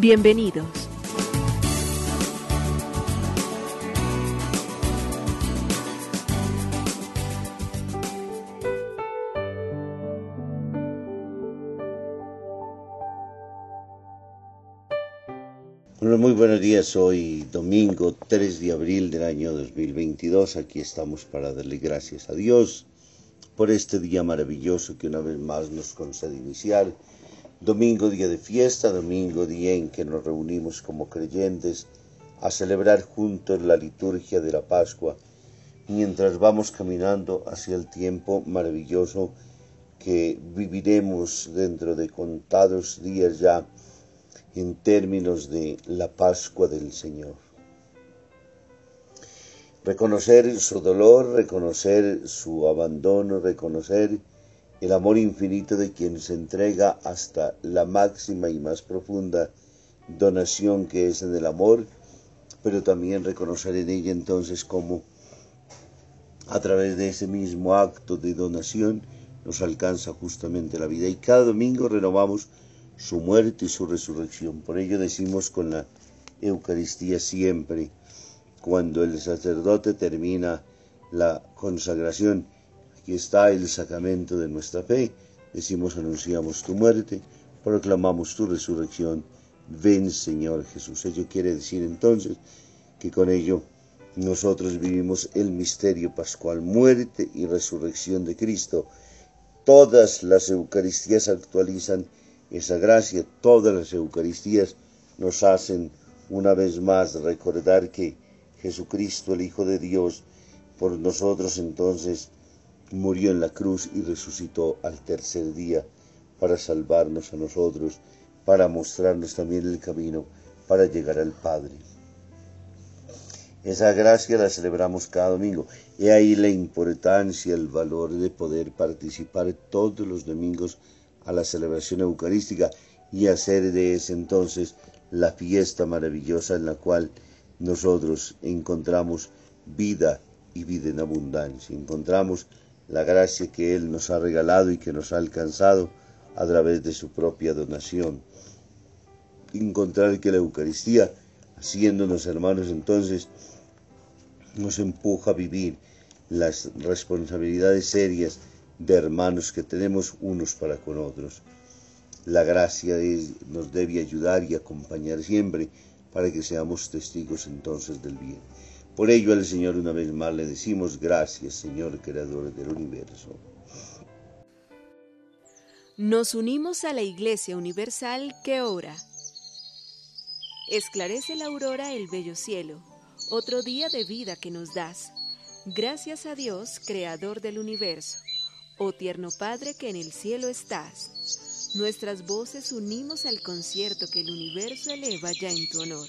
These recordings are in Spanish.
Bienvenidos. muy buenos días. Hoy domingo 3 de abril del año 2022. Aquí estamos para darle gracias a Dios por este día maravilloso que una vez más nos concede iniciar. Domingo, día de fiesta, domingo, día en que nos reunimos como creyentes a celebrar juntos la liturgia de la Pascua, mientras vamos caminando hacia el tiempo maravilloso que viviremos dentro de contados días ya en términos de la Pascua del Señor. Reconocer su dolor, reconocer su abandono, reconocer el amor infinito de quien se entrega hasta la máxima y más profunda donación que es en el amor, pero también reconocer en ella entonces cómo a través de ese mismo acto de donación nos alcanza justamente la vida. Y cada domingo renovamos su muerte y su resurrección. Por ello decimos con la Eucaristía siempre, cuando el sacerdote termina la consagración, aquí está el sacramento de nuestra fe, decimos, anunciamos tu muerte, proclamamos tu resurrección, ven Señor Jesús. Ello quiere decir entonces que con ello nosotros vivimos el misterio pascual, muerte y resurrección de Cristo. Todas las Eucaristías actualizan esa gracia, todas las Eucaristías nos hacen una vez más recordar que Jesucristo, el Hijo de Dios, por nosotros entonces murió en la cruz y resucitó al tercer día para salvarnos a nosotros, para mostrarnos también el camino para llegar al Padre. Esa gracia la celebramos cada domingo. Y ahí la importancia, el valor de poder participar todos los domingos a la celebración eucarística y hacer de ese entonces la fiesta maravillosa en la cual nosotros encontramos vida y vida en abundancia. Encontramos la gracia que Él nos ha regalado y que nos ha alcanzado a través de su propia donación. Encontrar que la Eucaristía, haciéndonos hermanos entonces, nos empuja a vivir las responsabilidades serias de hermanos que tenemos unos para con otros. La gracia nos debe ayudar y acompañar siempre para que seamos testigos entonces del bien. Por ello al Señor una vez más le decimos gracias, Señor, Creador del universo. Nos unimos a la Iglesia Universal que ora. Esclarece la aurora el bello cielo, otro día de vida que nos das. Gracias a Dios, Creador del universo, oh tierno Padre que en el cielo estás Nuestras voces unimos al concierto que el universo eleva ya en tu honor.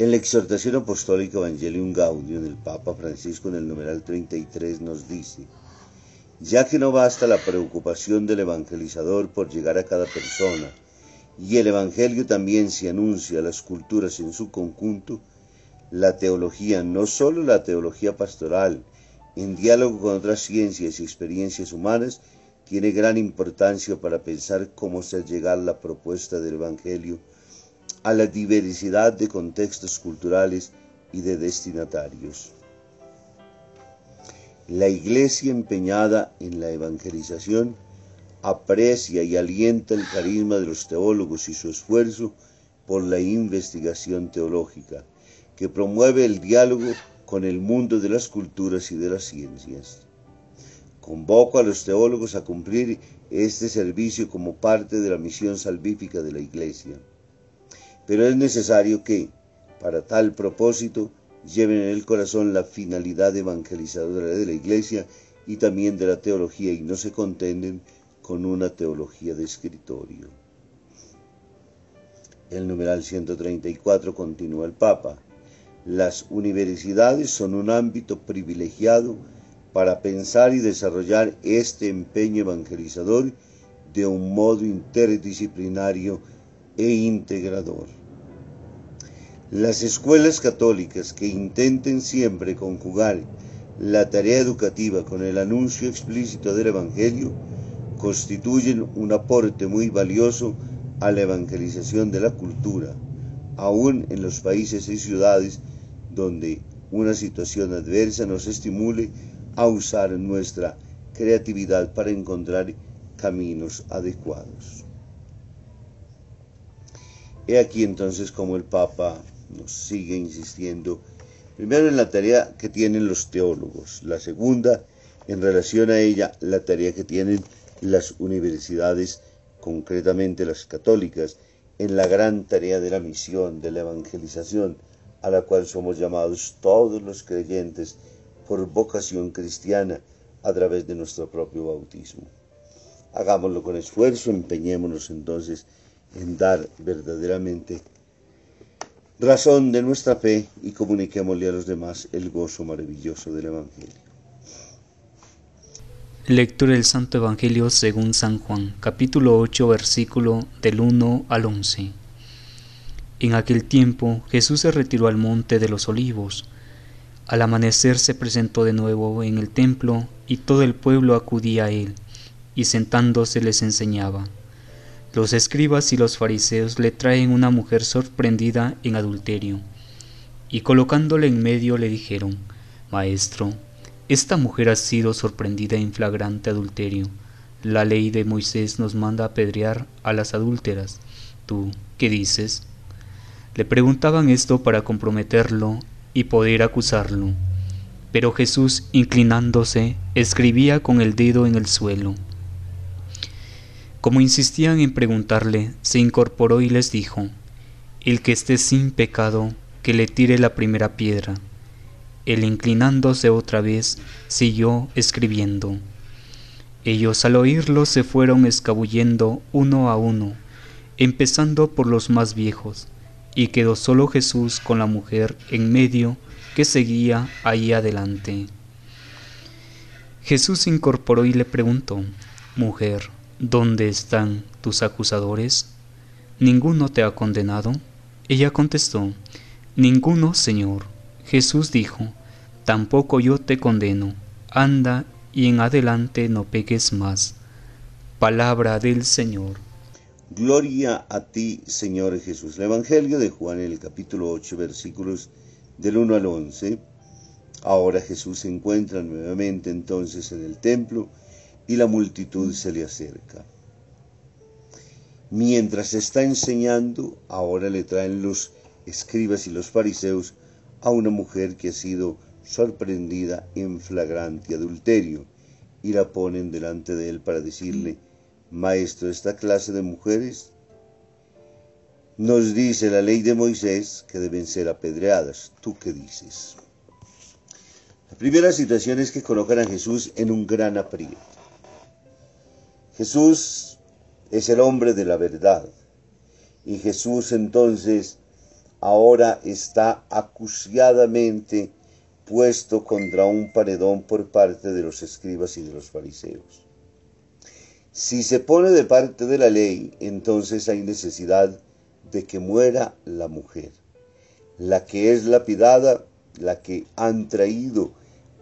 En la exhortación apostólica Evangelium Gaudium del Papa Francisco en el numeral 33 nos dice, ya que no basta la preocupación del evangelizador por llegar a cada persona y el Evangelio también se anuncia a las culturas en su conjunto, la teología, no sólo la teología pastoral, en diálogo con otras ciencias y experiencias humanas, tiene gran importancia para pensar cómo hacer llegar la propuesta del Evangelio a la diversidad de contextos culturales y de destinatarios. La Iglesia empeñada en la evangelización aprecia y alienta el carisma de los teólogos y su esfuerzo por la investigación teológica, que promueve el diálogo con el mundo de las culturas y de las ciencias. Convoco a los teólogos a cumplir este servicio como parte de la misión salvífica de la Iglesia. Pero es necesario que, para tal propósito, lleven en el corazón la finalidad evangelizadora de la Iglesia y también de la teología y no se contenden con una teología de escritorio. El numeral 134 continúa el Papa. Las universidades son un ámbito privilegiado para pensar y desarrollar este empeño evangelizador de un modo interdisciplinario e integrador. Las escuelas católicas que intenten siempre conjugar la tarea educativa con el anuncio explícito del Evangelio constituyen un aporte muy valioso a la evangelización de la cultura, aún en los países y ciudades donde una situación adversa nos estimule a usar nuestra creatividad para encontrar caminos adecuados. He aquí entonces como el Papa nos sigue insistiendo, primero en la tarea que tienen los teólogos, la segunda en relación a ella la tarea que tienen las universidades, concretamente las católicas, en la gran tarea de la misión, de la evangelización, a la cual somos llamados todos los creyentes por vocación cristiana a través de nuestro propio bautismo. Hagámoslo con esfuerzo, empeñémonos entonces en dar verdaderamente razón de nuestra fe y comuniquémosle a los demás el gozo maravilloso del Evangelio. Lectura del Santo Evangelio según San Juan, capítulo 8, versículo del 1 al 11. En aquel tiempo Jesús se retiró al monte de los olivos. Al amanecer se presentó de nuevo en el templo y todo el pueblo acudía a él, y sentándose les enseñaba. Los escribas y los fariseos le traen una mujer sorprendida en adulterio, y colocándole en medio le dijeron, Maestro, esta mujer ha sido sorprendida en flagrante adulterio. La ley de Moisés nos manda apedrear a las adúlteras. ¿Tú qué dices? Le preguntaban esto para comprometerlo y poder acusarlo. Pero Jesús, inclinándose, escribía con el dedo en el suelo. Como insistían en preguntarle, se incorporó y les dijo, El que esté sin pecado, que le tire la primera piedra. Él inclinándose otra vez, siguió escribiendo. Ellos al oírlo se fueron escabullendo uno a uno, empezando por los más viejos y quedó solo Jesús con la mujer en medio que seguía ahí adelante. Jesús se incorporó y le preguntó, Mujer, ¿dónde están tus acusadores? ¿Ninguno te ha condenado? Ella contestó, Ninguno, Señor. Jesús dijo, Tampoco yo te condeno, anda y en adelante no peques más. Palabra del Señor. Gloria a ti, Señor Jesús. El Evangelio de Juan en el capítulo 8, versículos del 1 al 11. Ahora Jesús se encuentra nuevamente entonces en el templo y la multitud se le acerca. Mientras está enseñando, ahora le traen los escribas y los fariseos a una mujer que ha sido sorprendida en flagrante adulterio y la ponen delante de él para decirle, Maestro, esta clase de mujeres nos dice la ley de Moisés que deben ser apedreadas. ¿Tú qué dices? La primera situación es que colocan a Jesús en un gran aprieto. Jesús es el hombre de la verdad. Y Jesús entonces ahora está acuciadamente puesto contra un paredón por parte de los escribas y de los fariseos. Si se pone de parte de la ley, entonces hay necesidad de que muera la mujer, la que es lapidada, la que han traído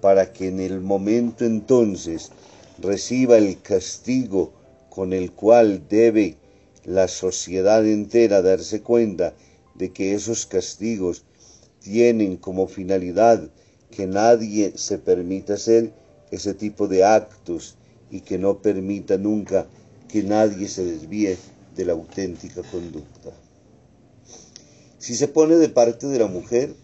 para que en el momento entonces reciba el castigo con el cual debe la sociedad entera darse cuenta de que esos castigos tienen como finalidad que nadie se permita hacer ese tipo de actos y que no permita nunca que nadie se desvíe de la auténtica conducta. Si se pone de parte de la mujer,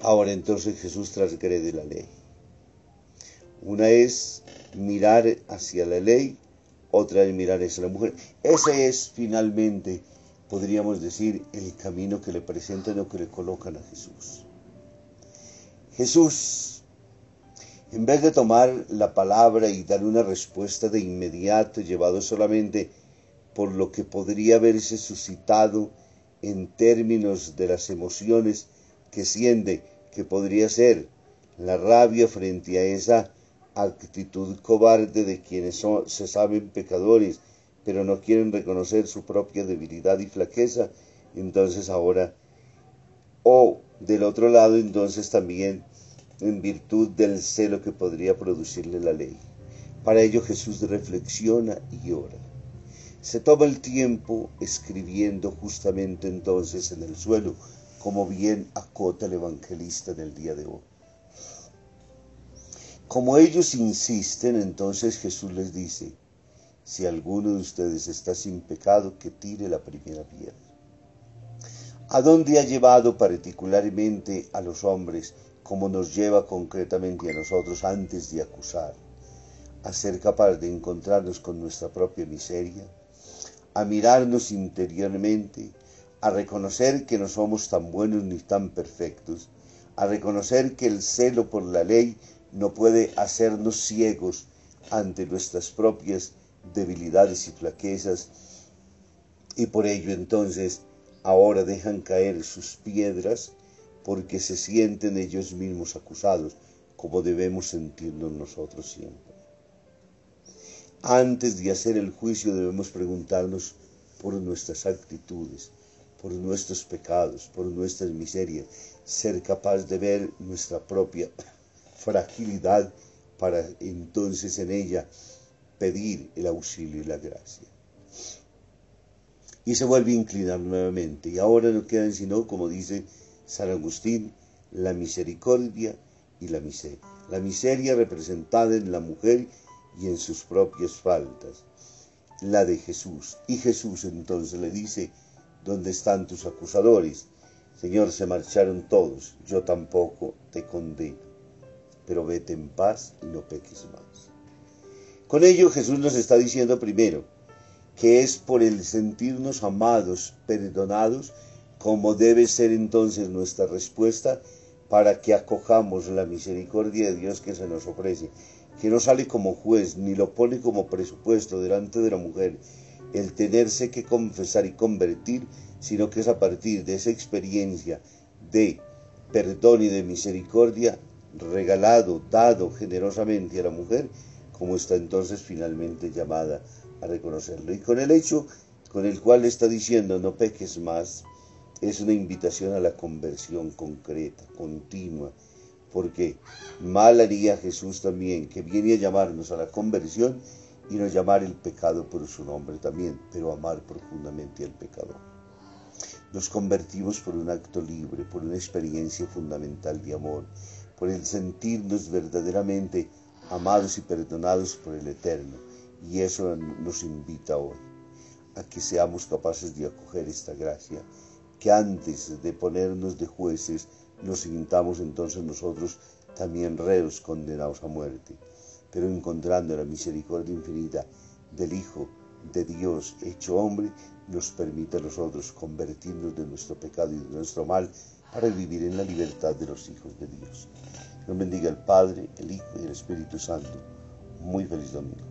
ahora entonces Jesús transgrede la ley. Una es mirar hacia la ley, otra es mirar hacia la mujer. Ese es finalmente, podríamos decir, el camino que le presentan o que le colocan a Jesús. Jesús, en vez de tomar la palabra y dar una respuesta de inmediato, llevado solamente por lo que podría haberse suscitado en términos de las emociones que siente, que podría ser la rabia frente a esa actitud cobarde de quienes se saben pecadores, pero no quieren reconocer su propia debilidad y flaqueza, entonces ahora, o del otro lado, entonces también en virtud del celo que podría producirle la ley. Para ello Jesús reflexiona y ora. Se toma el tiempo escribiendo justamente entonces en el suelo, como bien acota el evangelista del día de hoy. Como ellos insisten, entonces Jesús les dice, si alguno de ustedes está sin pecado, que tire la primera piedra. ¿A dónde ha llevado particularmente a los hombres, como nos lleva concretamente a nosotros antes de acusar, a ser capaz de encontrarnos con nuestra propia miseria, a mirarnos interiormente, a reconocer que no somos tan buenos ni tan perfectos, a reconocer que el celo por la ley no puede hacernos ciegos ante nuestras propias debilidades y flaquezas, y por ello entonces ahora dejan caer sus piedras porque se sienten ellos mismos acusados, como debemos sentirnos nosotros siempre. Antes de hacer el juicio debemos preguntarnos por nuestras actitudes, por nuestros pecados, por nuestras miserias, ser capaz de ver nuestra propia fragilidad para entonces en ella pedir el auxilio y la gracia y se vuelve a inclinar nuevamente. Y ahora no quedan sino, como dice San Agustín, la misericordia y la miseria. La miseria representada en la mujer y en sus propias faltas. La de Jesús. Y Jesús entonces le dice, ¿dónde están tus acusadores? Señor, se marcharon todos, yo tampoco te condeno, pero vete en paz y no peques más. Con ello Jesús nos está diciendo primero, que es por el sentirnos amados, perdonados, como debe ser entonces nuestra respuesta para que acojamos la misericordia de Dios que se nos ofrece, que no sale como juez ni lo pone como presupuesto delante de la mujer el tenerse que confesar y convertir, sino que es a partir de esa experiencia de perdón y de misericordia regalado, dado generosamente a la mujer, como está entonces finalmente llamada a reconocerlo. Y con el hecho con el cual está diciendo no peques más, es una invitación a la conversión concreta, continua, porque mal haría Jesús también, que viene a llamarnos a la conversión y no llamar el pecado por su nombre también, pero amar profundamente al pecador. Nos convertimos por un acto libre, por una experiencia fundamental de amor, por el sentirnos verdaderamente amados y perdonados por el Eterno. Y eso nos invita hoy a que seamos capaces de acoger esta gracia, que antes de ponernos de jueces nos sintamos entonces nosotros también reos condenados a muerte, pero encontrando la misericordia infinita del Hijo de Dios hecho hombre, nos permite a nosotros convertirnos de nuestro pecado y de nuestro mal para vivir en la libertad de los hijos de Dios. Dios bendiga el Padre, el Hijo y el Espíritu Santo. Muy feliz domingo.